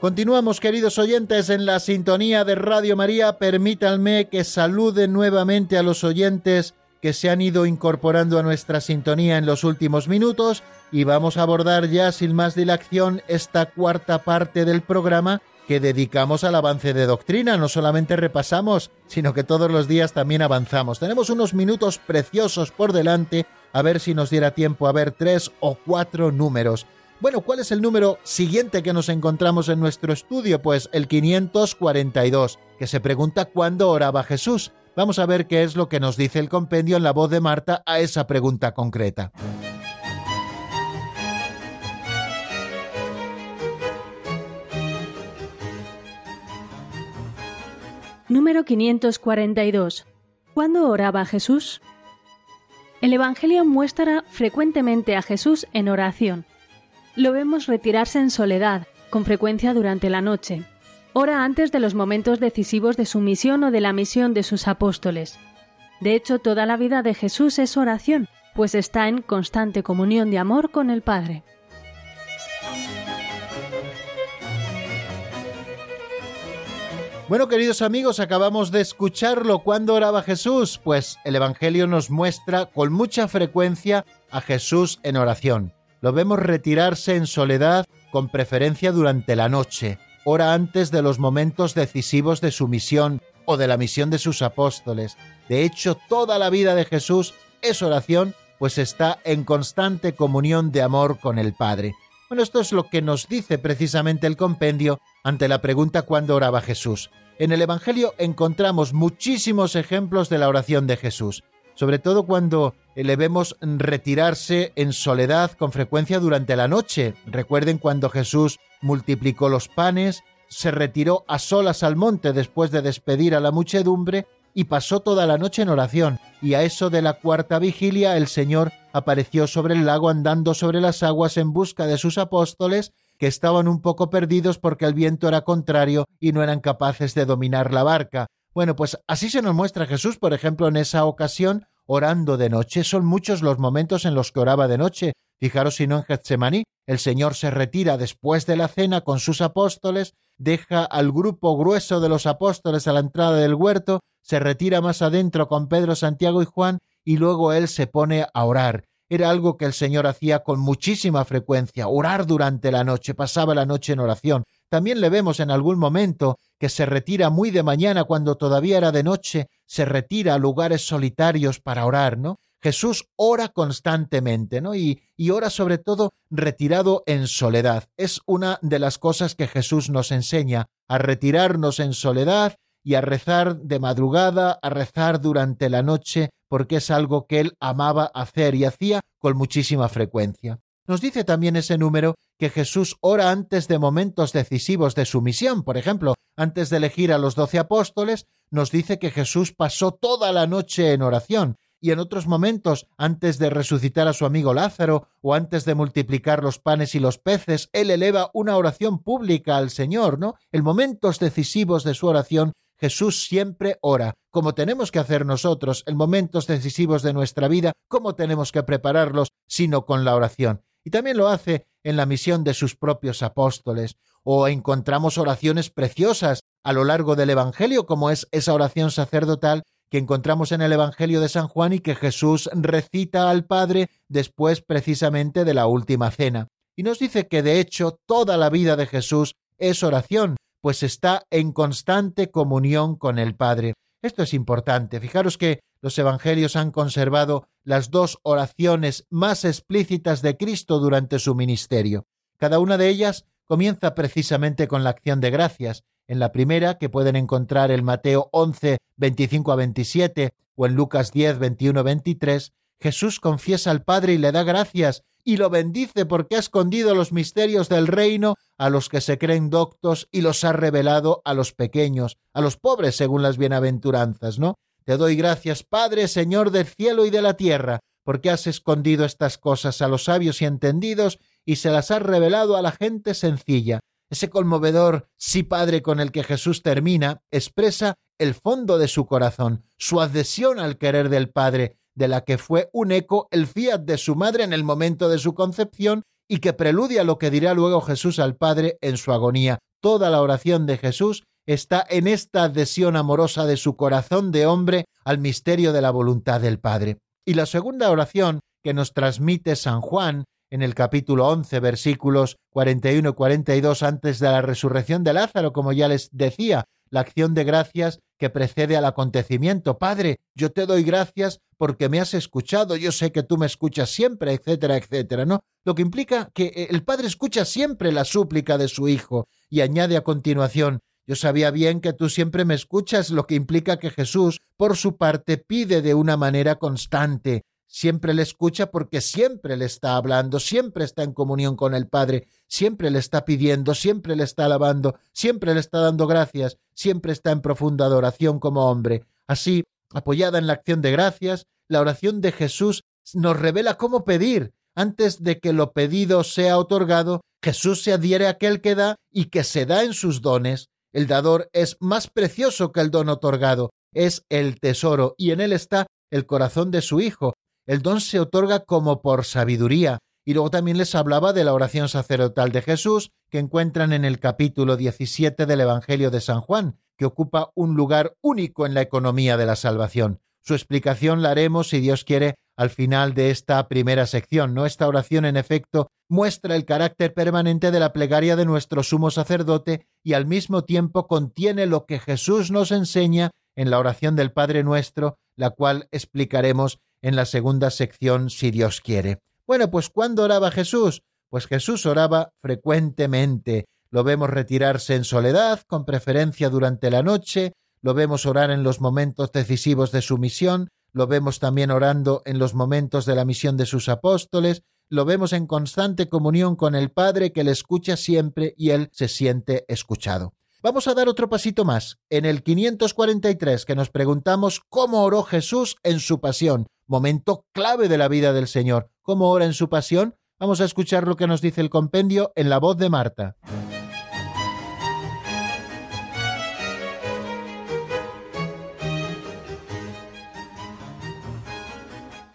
Continuamos, queridos oyentes, en la sintonía de Radio María. Permítanme que salude nuevamente a los oyentes que se han ido incorporando a nuestra sintonía en los últimos minutos y vamos a abordar ya sin más dilación esta cuarta parte del programa que dedicamos al avance de doctrina. No solamente repasamos, sino que todos los días también avanzamos. Tenemos unos minutos preciosos por delante, a ver si nos diera tiempo a ver tres o cuatro números. Bueno, ¿cuál es el número siguiente que nos encontramos en nuestro estudio? Pues el 542, que se pregunta cuándo oraba Jesús. Vamos a ver qué es lo que nos dice el compendio en la voz de Marta a esa pregunta concreta. Número 542. ¿Cuándo oraba Jesús? El Evangelio muestra frecuentemente a Jesús en oración. Lo vemos retirarse en soledad, con frecuencia durante la noche, hora antes de los momentos decisivos de su misión o de la misión de sus apóstoles. De hecho, toda la vida de Jesús es oración, pues está en constante comunión de amor con el Padre. Bueno, queridos amigos, acabamos de escucharlo. ¿Cuándo oraba Jesús? Pues el Evangelio nos muestra con mucha frecuencia a Jesús en oración. Lo vemos retirarse en soledad, con preferencia durante la noche, hora antes de los momentos decisivos de su misión o de la misión de sus apóstoles. De hecho, toda la vida de Jesús es oración, pues está en constante comunión de amor con el Padre. Bueno, esto es lo que nos dice precisamente el compendio ante la pregunta cuándo oraba Jesús. En el Evangelio encontramos muchísimos ejemplos de la oración de Jesús, sobre todo cuando le vemos retirarse en soledad con frecuencia durante la noche. Recuerden cuando Jesús multiplicó los panes, se retiró a solas al monte después de despedir a la muchedumbre y pasó toda la noche en oración, y a eso de la cuarta vigilia el Señor apareció sobre el lago andando sobre las aguas en busca de sus apóstoles, que estaban un poco perdidos porque el viento era contrario y no eran capaces de dominar la barca. Bueno, pues así se nos muestra Jesús, por ejemplo, en esa ocasión, orando de noche. Son muchos los momentos en los que oraba de noche. Fijaros si no en Getsemaní, el Señor se retira después de la cena con sus apóstoles, deja al grupo grueso de los apóstoles a la entrada del huerto, se retira más adentro con Pedro, Santiago y Juan, y luego él se pone a orar. Era algo que el Señor hacía con muchísima frecuencia, orar durante la noche, pasaba la noche en oración. También le vemos en algún momento que se retira muy de mañana cuando todavía era de noche, se retira a lugares solitarios para orar, ¿no? Jesús ora constantemente, ¿no? Y, y ora sobre todo retirado en soledad. Es una de las cosas que Jesús nos enseña, a retirarnos en soledad y a rezar de madrugada, a rezar durante la noche, porque es algo que él amaba hacer y hacía con muchísima frecuencia. Nos dice también ese número que Jesús ora antes de momentos decisivos de su misión. Por ejemplo, antes de elegir a los doce apóstoles, nos dice que Jesús pasó toda la noche en oración. Y en otros momentos, antes de resucitar a su amigo Lázaro o antes de multiplicar los panes y los peces, él eleva una oración pública al Señor, ¿no? En momentos decisivos de su oración, Jesús siempre ora, como tenemos que hacer nosotros en momentos decisivos de nuestra vida, como tenemos que prepararlos, sino con la oración y también lo hace en la misión de sus propios apóstoles, o encontramos oraciones preciosas a lo largo del Evangelio, como es esa oración sacerdotal que encontramos en el Evangelio de San Juan y que Jesús recita al Padre después precisamente de la última cena. Y nos dice que de hecho toda la vida de Jesús es oración, pues está en constante comunión con el Padre. Esto es importante. Fijaros que los evangelios han conservado las dos oraciones más explícitas de Cristo durante su ministerio. Cada una de ellas comienza precisamente con la acción de gracias. En la primera, que pueden encontrar en Mateo 11, 25 a 27 o en Lucas 10, 21 a 23, Jesús confiesa al Padre y le da gracias y lo bendice porque ha escondido los misterios del reino a los que se creen doctos y los ha revelado a los pequeños, a los pobres según las bienaventuranzas, ¿no? Te doy gracias, Padre, Señor del cielo y de la tierra, porque has escondido estas cosas a los sabios y entendidos y se las has revelado a la gente sencilla. Ese conmovedor sí, Padre, con el que Jesús termina, expresa el fondo de su corazón, su adhesión al querer del Padre, de la que fue un eco el fiat de su madre en el momento de su concepción y que preludia lo que dirá luego Jesús al Padre en su agonía. Toda la oración de Jesús está en esta adhesión amorosa de su corazón de hombre al misterio de la voluntad del Padre. Y la segunda oración que nos transmite San Juan en el capítulo 11, versículos 41 y 42 antes de la resurrección de Lázaro, como ya les decía, la acción de gracias que precede al acontecimiento. Padre, yo te doy gracias porque me has escuchado, yo sé que tú me escuchas siempre, etcétera, etcétera, ¿no? Lo que implica que el Padre escucha siempre la súplica de su Hijo y añade a continuación, yo sabía bien que tú siempre me escuchas, lo que implica que Jesús, por su parte, pide de una manera constante. Siempre le escucha porque siempre le está hablando, siempre está en comunión con el Padre, siempre le está pidiendo, siempre le está alabando, siempre le está dando gracias, siempre está en profunda adoración como hombre. Así, apoyada en la acción de gracias, la oración de Jesús nos revela cómo pedir. Antes de que lo pedido sea otorgado, Jesús se adhiere a aquel que da y que se da en sus dones. El dador es más precioso que el don otorgado, es el tesoro, y en él está el corazón de su Hijo. El don se otorga como por sabiduría. Y luego también les hablaba de la oración sacerdotal de Jesús, que encuentran en el capítulo 17 del Evangelio de San Juan, que ocupa un lugar único en la economía de la salvación. Su explicación la haremos, si Dios quiere, al final de esta primera sección. ¿no? Esta oración, en efecto, muestra el carácter permanente de la plegaria de nuestro sumo sacerdote y al mismo tiempo contiene lo que Jesús nos enseña en la oración del Padre nuestro, la cual explicaremos en la segunda sección, si Dios quiere. Bueno, pues ¿cuándo oraba Jesús? Pues Jesús oraba frecuentemente. Lo vemos retirarse en soledad, con preferencia durante la noche, lo vemos orar en los momentos decisivos de su misión, lo vemos también orando en los momentos de la misión de sus apóstoles, lo vemos en constante comunión con el Padre que le escucha siempre y él se siente escuchado. Vamos a dar otro pasito más. En el 543 que nos preguntamos cómo oró Jesús en su pasión, momento clave de la vida del Señor. ¿Cómo ora en su pasión? Vamos a escuchar lo que nos dice el compendio en la voz de Marta.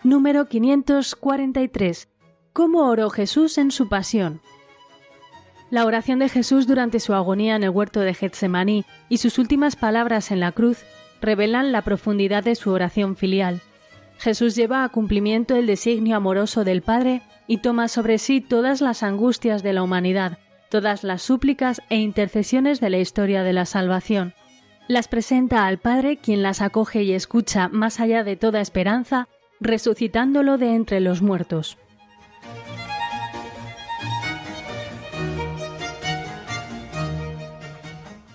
Número 543. ¿Cómo oró Jesús en su pasión? La oración de Jesús durante su agonía en el huerto de Getsemaní y sus últimas palabras en la cruz revelan la profundidad de su oración filial. Jesús lleva a cumplimiento el designio amoroso del Padre y toma sobre sí todas las angustias de la humanidad, todas las súplicas e intercesiones de la historia de la salvación. Las presenta al Padre quien las acoge y escucha más allá de toda esperanza resucitándolo de entre los muertos.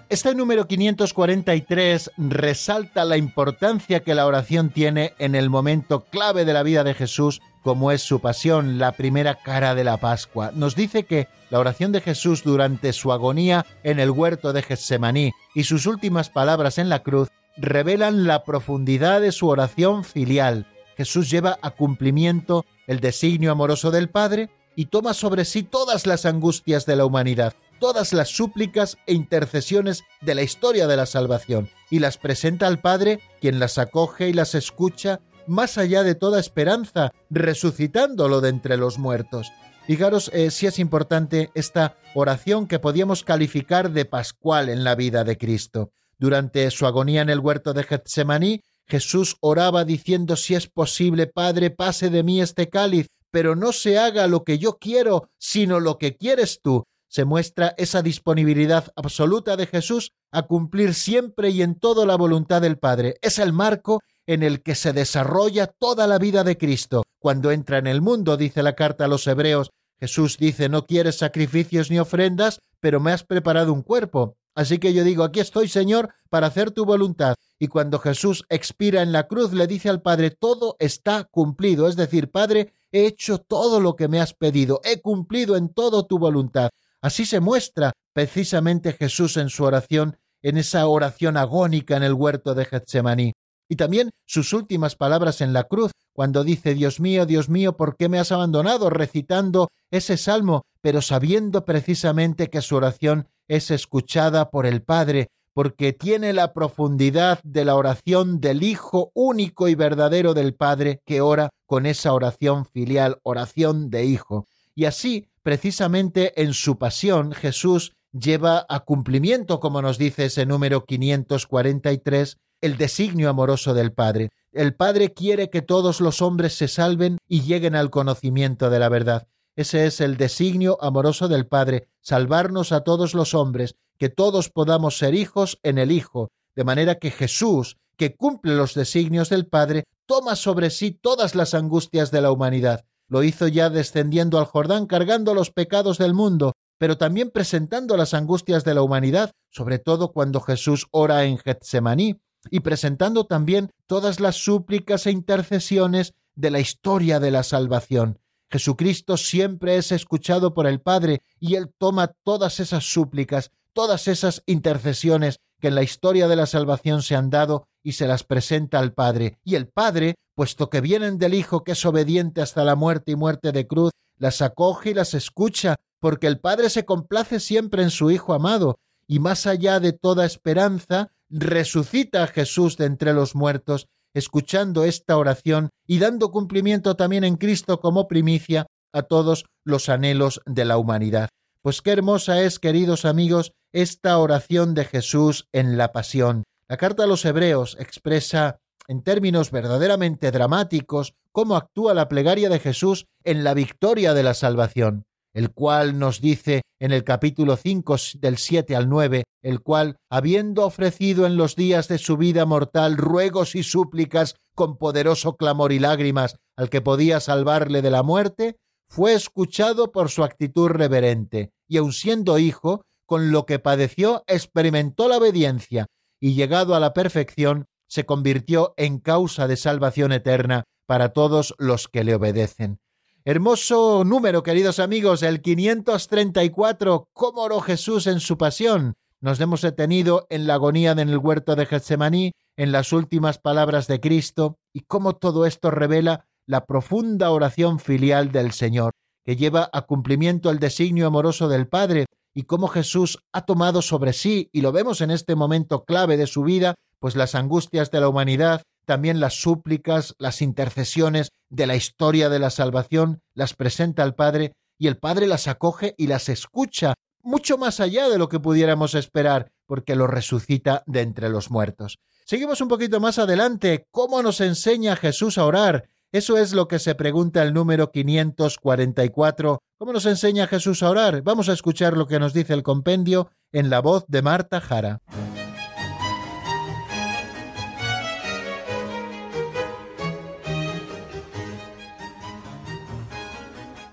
Este número 543 resalta la importancia que la oración tiene en el momento clave de la vida de Jesús, como es su pasión, la primera cara de la Pascua. Nos dice que la oración de Jesús durante su agonía en el huerto de Getsemaní y sus últimas palabras en la cruz revelan la profundidad de su oración filial, Jesús lleva a cumplimiento el designio amoroso del Padre y toma sobre sí todas las angustias de la humanidad, todas las súplicas e intercesiones de la historia de la salvación, y las presenta al Padre, quien las acoge y las escucha más allá de toda esperanza, resucitándolo de entre los muertos. Fijaros eh, si es importante esta oración que podíamos calificar de pascual en la vida de Cristo. Durante su agonía en el huerto de Getsemaní, Jesús oraba diciendo, si es posible, Padre, pase de mí este cáliz, pero no se haga lo que yo quiero, sino lo que quieres tú. Se muestra esa disponibilidad absoluta de Jesús a cumplir siempre y en todo la voluntad del Padre. Es el marco en el que se desarrolla toda la vida de Cristo. Cuando entra en el mundo, dice la carta a los Hebreos, Jesús dice, no quieres sacrificios ni ofrendas, pero me has preparado un cuerpo. Así que yo digo, aquí estoy, Señor, para hacer tu voluntad. Y cuando Jesús expira en la cruz, le dice al Padre, todo está cumplido. Es decir, Padre, he hecho todo lo que me has pedido, he cumplido en todo tu voluntad. Así se muestra precisamente Jesús en su oración, en esa oración agónica en el huerto de Getsemaní. Y también sus últimas palabras en la cruz, cuando dice, Dios mío, Dios mío, ¿por qué me has abandonado? recitando ese salmo, pero sabiendo precisamente que su oración es escuchada por el Padre, porque tiene la profundidad de la oración del Hijo único y verdadero del Padre, que ora con esa oración filial, oración de Hijo. Y así, precisamente en su pasión, Jesús lleva a cumplimiento, como nos dice ese número 543, el designio amoroso del Padre. El Padre quiere que todos los hombres se salven y lleguen al conocimiento de la verdad. Ese es el designio amoroso del Padre, salvarnos a todos los hombres, que todos podamos ser hijos en el Hijo, de manera que Jesús, que cumple los designios del Padre, toma sobre sí todas las angustias de la humanidad. Lo hizo ya descendiendo al Jordán cargando los pecados del mundo, pero también presentando las angustias de la humanidad, sobre todo cuando Jesús ora en Getsemaní, y presentando también todas las súplicas e intercesiones de la historia de la salvación. Jesucristo siempre es escuchado por el Padre y Él toma todas esas súplicas, todas esas intercesiones que en la historia de la salvación se han dado y se las presenta al Padre. Y el Padre, puesto que vienen del Hijo que es obediente hasta la muerte y muerte de cruz, las acoge y las escucha, porque el Padre se complace siempre en su Hijo amado, y más allá de toda esperanza, resucita a Jesús de entre los muertos escuchando esta oración y dando cumplimiento también en Cristo como primicia a todos los anhelos de la humanidad. Pues qué hermosa es, queridos amigos, esta oración de Jesús en la pasión. La carta a los Hebreos expresa en términos verdaderamente dramáticos cómo actúa la plegaria de Jesús en la victoria de la salvación el cual nos dice en el capítulo 5 del 7 al 9, el cual, habiendo ofrecido en los días de su vida mortal ruegos y súplicas con poderoso clamor y lágrimas al que podía salvarle de la muerte, fue escuchado por su actitud reverente, y aun siendo hijo, con lo que padeció, experimentó la obediencia, y llegado a la perfección, se convirtió en causa de salvación eterna para todos los que le obedecen. Hermoso número, queridos amigos, el 534. ¿Cómo oró Jesús en su pasión? Nos hemos detenido en la agonía en el huerto de Getsemaní, en las últimas palabras de Cristo, y cómo todo esto revela la profunda oración filial del Señor, que lleva a cumplimiento el designio amoroso del Padre, y cómo Jesús ha tomado sobre sí, y lo vemos en este momento clave de su vida, pues las angustias de la humanidad, también las súplicas, las intercesiones de la historia de la salvación, las presenta al Padre y el Padre las acoge y las escucha, mucho más allá de lo que pudiéramos esperar, porque lo resucita de entre los muertos. Seguimos un poquito más adelante. ¿Cómo nos enseña Jesús a orar? Eso es lo que se pregunta el número 544. ¿Cómo nos enseña Jesús a orar? Vamos a escuchar lo que nos dice el compendio en la voz de Marta Jara.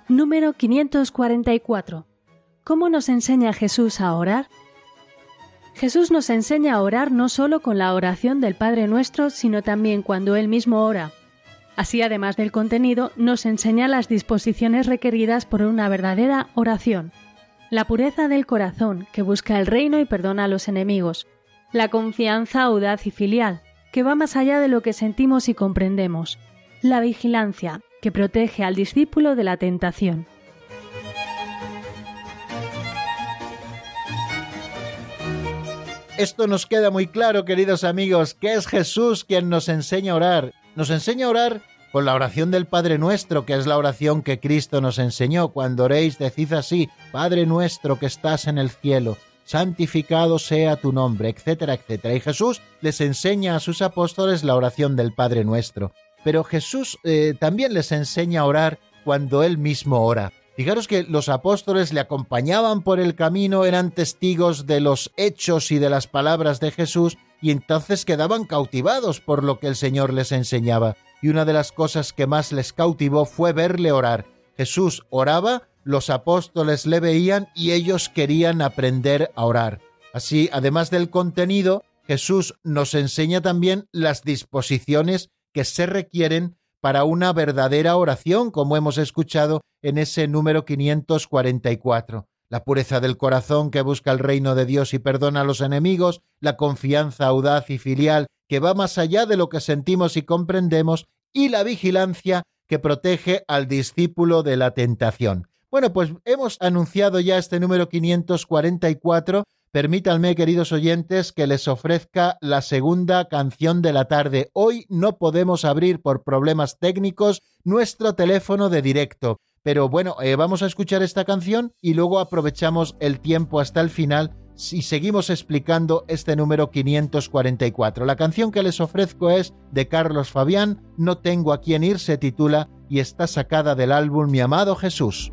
Número 544. ¿Cómo nos enseña Jesús a orar? Jesús nos enseña a orar no solo con la oración del Padre Nuestro, sino también cuando Él mismo ora. Así, además del contenido, nos enseña las disposiciones requeridas por una verdadera oración. La pureza del corazón, que busca el reino y perdona a los enemigos. La confianza audaz y filial, que va más allá de lo que sentimos y comprendemos. La vigilancia, que protege al discípulo de la tentación. Esto nos queda muy claro, queridos amigos, que es Jesús quien nos enseña a orar. Nos enseña a orar con la oración del Padre Nuestro, que es la oración que Cristo nos enseñó. Cuando oréis, decid así, Padre Nuestro que estás en el cielo, santificado sea tu nombre, etcétera, etcétera. Y Jesús les enseña a sus apóstoles la oración del Padre Nuestro. Pero Jesús eh, también les enseña a orar cuando Él mismo ora. Fijaros que los apóstoles le acompañaban por el camino, eran testigos de los hechos y de las palabras de Jesús, y entonces quedaban cautivados por lo que el Señor les enseñaba. Y una de las cosas que más les cautivó fue verle orar. Jesús oraba, los apóstoles le veían y ellos querían aprender a orar. Así, además del contenido, Jesús nos enseña también las disposiciones que se requieren para una verdadera oración, como hemos escuchado en ese número 544. La pureza del corazón que busca el reino de Dios y perdona a los enemigos, la confianza audaz y filial que va más allá de lo que sentimos y comprendemos, y la vigilancia que protege al discípulo de la tentación. Bueno, pues hemos anunciado ya este número 544. Permítanme, queridos oyentes, que les ofrezca la segunda canción de la tarde. Hoy no podemos abrir por problemas técnicos nuestro teléfono de directo. Pero bueno, eh, vamos a escuchar esta canción y luego aprovechamos el tiempo hasta el final y seguimos explicando este número 544. La canción que les ofrezco es de Carlos Fabián, No tengo a quién ir, se titula y está sacada del álbum Mi amado Jesús.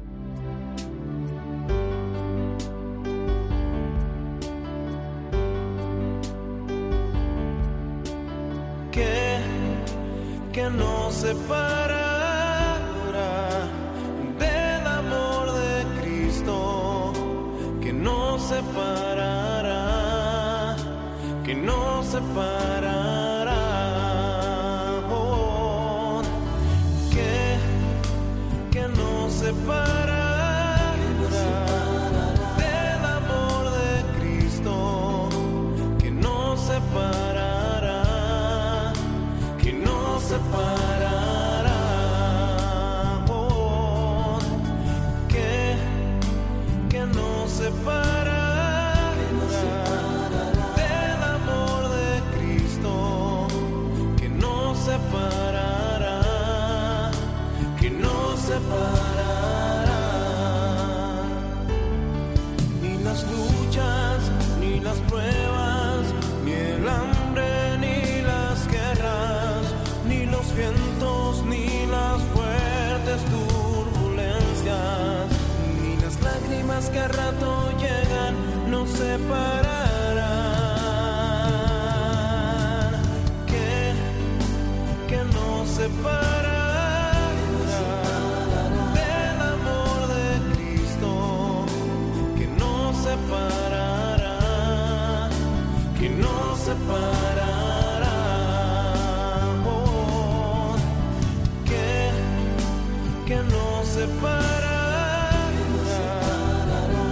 Que no separará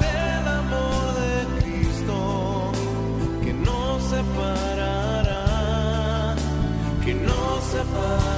del amor de Cristo, que no separará, que no separará.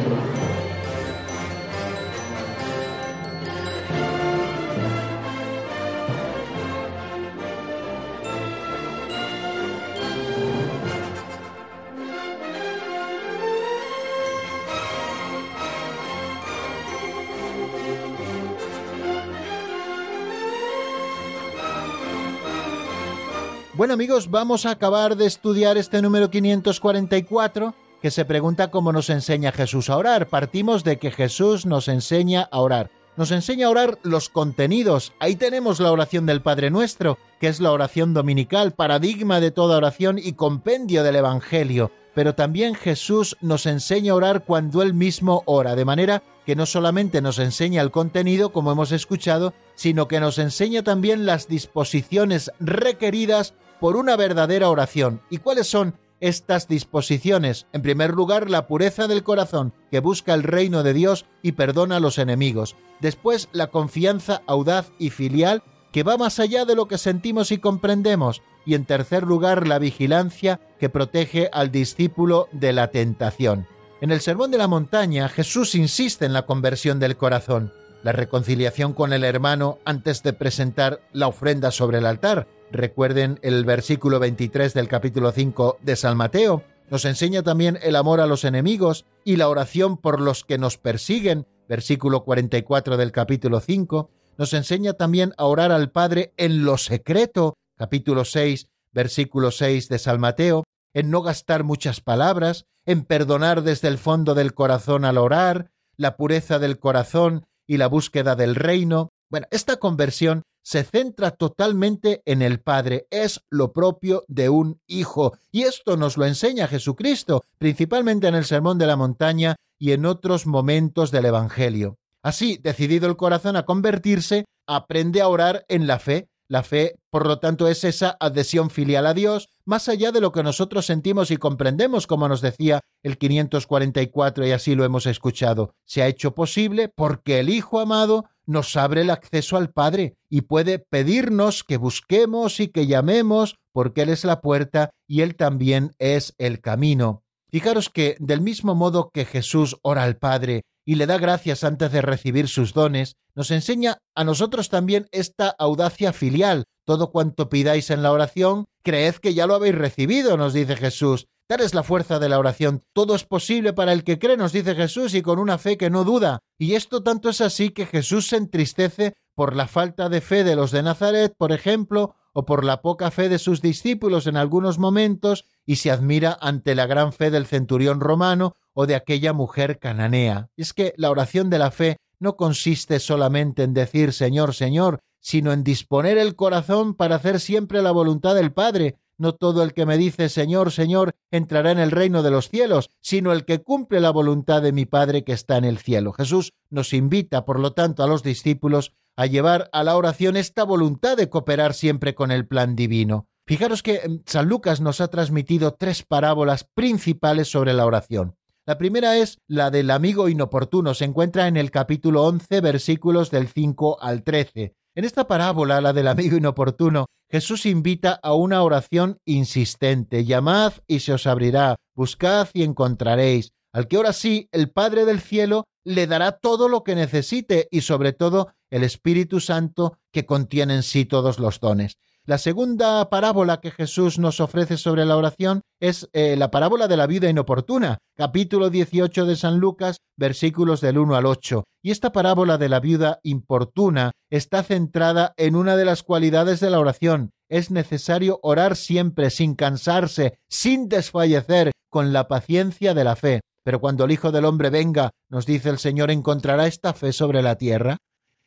Bueno amigos, vamos a acabar de estudiar este número 544 que se pregunta cómo nos enseña Jesús a orar. Partimos de que Jesús nos enseña a orar. Nos enseña a orar los contenidos. Ahí tenemos la oración del Padre Nuestro, que es la oración dominical, paradigma de toda oración y compendio del Evangelio. Pero también Jesús nos enseña a orar cuando Él mismo ora, de manera que no solamente nos enseña el contenido, como hemos escuchado, sino que nos enseña también las disposiciones requeridas por una verdadera oración. ¿Y cuáles son estas disposiciones. En primer lugar, la pureza del corazón, que busca el reino de Dios y perdona a los enemigos. Después, la confianza audaz y filial, que va más allá de lo que sentimos y comprendemos. Y en tercer lugar, la vigilancia, que protege al discípulo de la tentación. En el Sermón de la Montaña, Jesús insiste en la conversión del corazón, la reconciliación con el hermano antes de presentar la ofrenda sobre el altar, Recuerden el versículo 23 del capítulo 5 de San Mateo. Nos enseña también el amor a los enemigos y la oración por los que nos persiguen, versículo 44 del capítulo 5. Nos enseña también a orar al Padre en lo secreto, capítulo 6, versículo 6 de San Mateo, en no gastar muchas palabras, en perdonar desde el fondo del corazón al orar, la pureza del corazón y la búsqueda del reino. Bueno, esta conversión se centra totalmente en el Padre, es lo propio de un hijo. Y esto nos lo enseña Jesucristo, principalmente en el Sermón de la Montaña y en otros momentos del Evangelio. Así, decidido el corazón a convertirse, aprende a orar en la fe. La fe, por lo tanto, es esa adhesión filial a Dios, más allá de lo que nosotros sentimos y comprendemos, como nos decía el 544, y así lo hemos escuchado. Se ha hecho posible porque el Hijo amado nos abre el acceso al Padre y puede pedirnos que busquemos y que llamemos, porque Él es la puerta y Él también es el camino. Fijaros que del mismo modo que Jesús ora al Padre y le da gracias antes de recibir sus dones, nos enseña a nosotros también esta audacia filial. Todo cuanto pidáis en la oración, creed que ya lo habéis recibido, nos dice Jesús. Tal es la fuerza de la oración. Todo es posible para el que cree, nos dice Jesús, y con una fe que no duda. Y esto tanto es así que Jesús se entristece por la falta de fe de los de Nazaret, por ejemplo, o por la poca fe de sus discípulos en algunos momentos, y se admira ante la gran fe del centurión romano o de aquella mujer cananea. Es que la oración de la fe no consiste solamente en decir Señor, Señor, sino en disponer el corazón para hacer siempre la voluntad del Padre, no todo el que me dice Señor, Señor, entrará en el reino de los cielos, sino el que cumple la voluntad de mi Padre que está en el cielo. Jesús nos invita, por lo tanto, a los discípulos a llevar a la oración esta voluntad de cooperar siempre con el plan divino. Fijaros que mm, San Lucas nos ha transmitido tres parábolas principales sobre la oración. La primera es la del amigo inoportuno, se encuentra en el capítulo 11, versículos del 5 al 13. En esta parábola, la del amigo inoportuno, Jesús invita a una oración insistente. Llamad y se os abrirá, buscad y encontraréis. Al que ahora sí, el Padre del cielo le dará todo lo que necesite y sobre todo el Espíritu Santo que contiene en sí todos los dones. La segunda parábola que Jesús nos ofrece sobre la oración es eh, la parábola de la vida inoportuna, capítulo 18 de San Lucas, versículos del 1 al 8. Y esta parábola de la viuda importuna está centrada en una de las cualidades de la oración. Es necesario orar siempre, sin cansarse, sin desfallecer, con la paciencia de la fe. Pero cuando el Hijo del Hombre venga, nos dice el Señor, ¿encontrará esta fe sobre la tierra?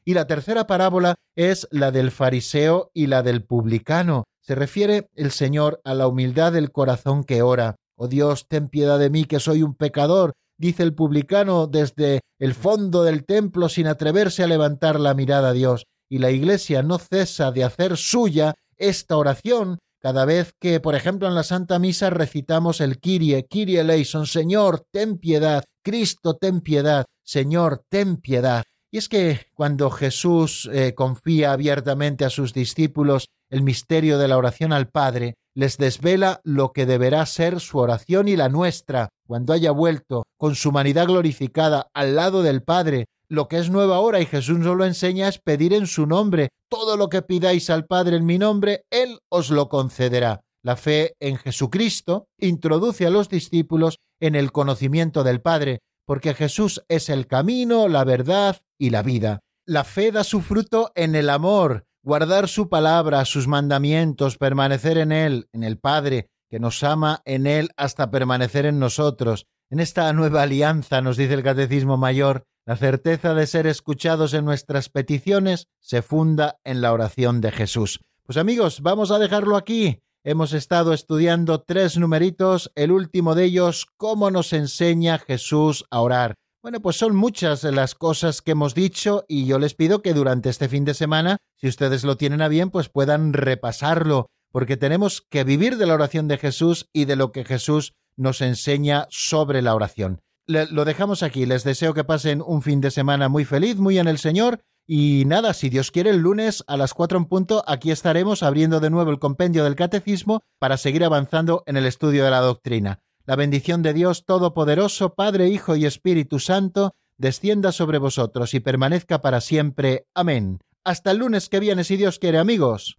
Y la tercera parábola es la del fariseo y la del publicano. Se refiere el Señor a la humildad del corazón que ora. Oh Dios, ten piedad de mí, que soy un pecador, dice el publicano desde el fondo del templo sin atreverse a levantar la mirada a Dios. Y la Iglesia no cesa de hacer suya esta oración cada vez que, por ejemplo, en la Santa Misa recitamos el Kyrie, Kyrie eleison, Señor, ten piedad, Cristo, ten piedad, Señor, ten piedad. Y es que cuando Jesús eh, confía abiertamente a sus discípulos el misterio de la oración al Padre, les desvela lo que deberá ser su oración y la nuestra cuando haya vuelto con su humanidad glorificada al lado del Padre. Lo que es nuevo ahora y Jesús nos lo enseña es pedir en su nombre. Todo lo que pidáis al Padre en mi nombre, Él os lo concederá. La fe en Jesucristo introduce a los discípulos en el conocimiento del Padre, porque Jesús es el camino, la verdad y la vida. La fe da su fruto en el amor, guardar su palabra, sus mandamientos, permanecer en Él, en el Padre, que nos ama en Él hasta permanecer en nosotros. En esta nueva alianza, nos dice el Catecismo Mayor, la certeza de ser escuchados en nuestras peticiones se funda en la oración de Jesús. Pues amigos, vamos a dejarlo aquí. Hemos estado estudiando tres numeritos, el último de ellos, cómo nos enseña Jesús a orar. Bueno, pues son muchas las cosas que hemos dicho y yo les pido que durante este fin de semana, si ustedes lo tienen a bien, pues puedan repasarlo, porque tenemos que vivir de la oración de Jesús y de lo que Jesús nos enseña sobre la oración. Le- lo dejamos aquí, les deseo que pasen un fin de semana muy feliz, muy en el Señor, y nada, si Dios quiere, el lunes a las 4 en punto, aquí estaremos abriendo de nuevo el compendio del Catecismo para seguir avanzando en el estudio de la doctrina. La bendición de Dios Todopoderoso, Padre, Hijo y Espíritu Santo, descienda sobre vosotros y permanezca para siempre. Amén. Hasta el lunes que viene, si Dios quiere, amigos.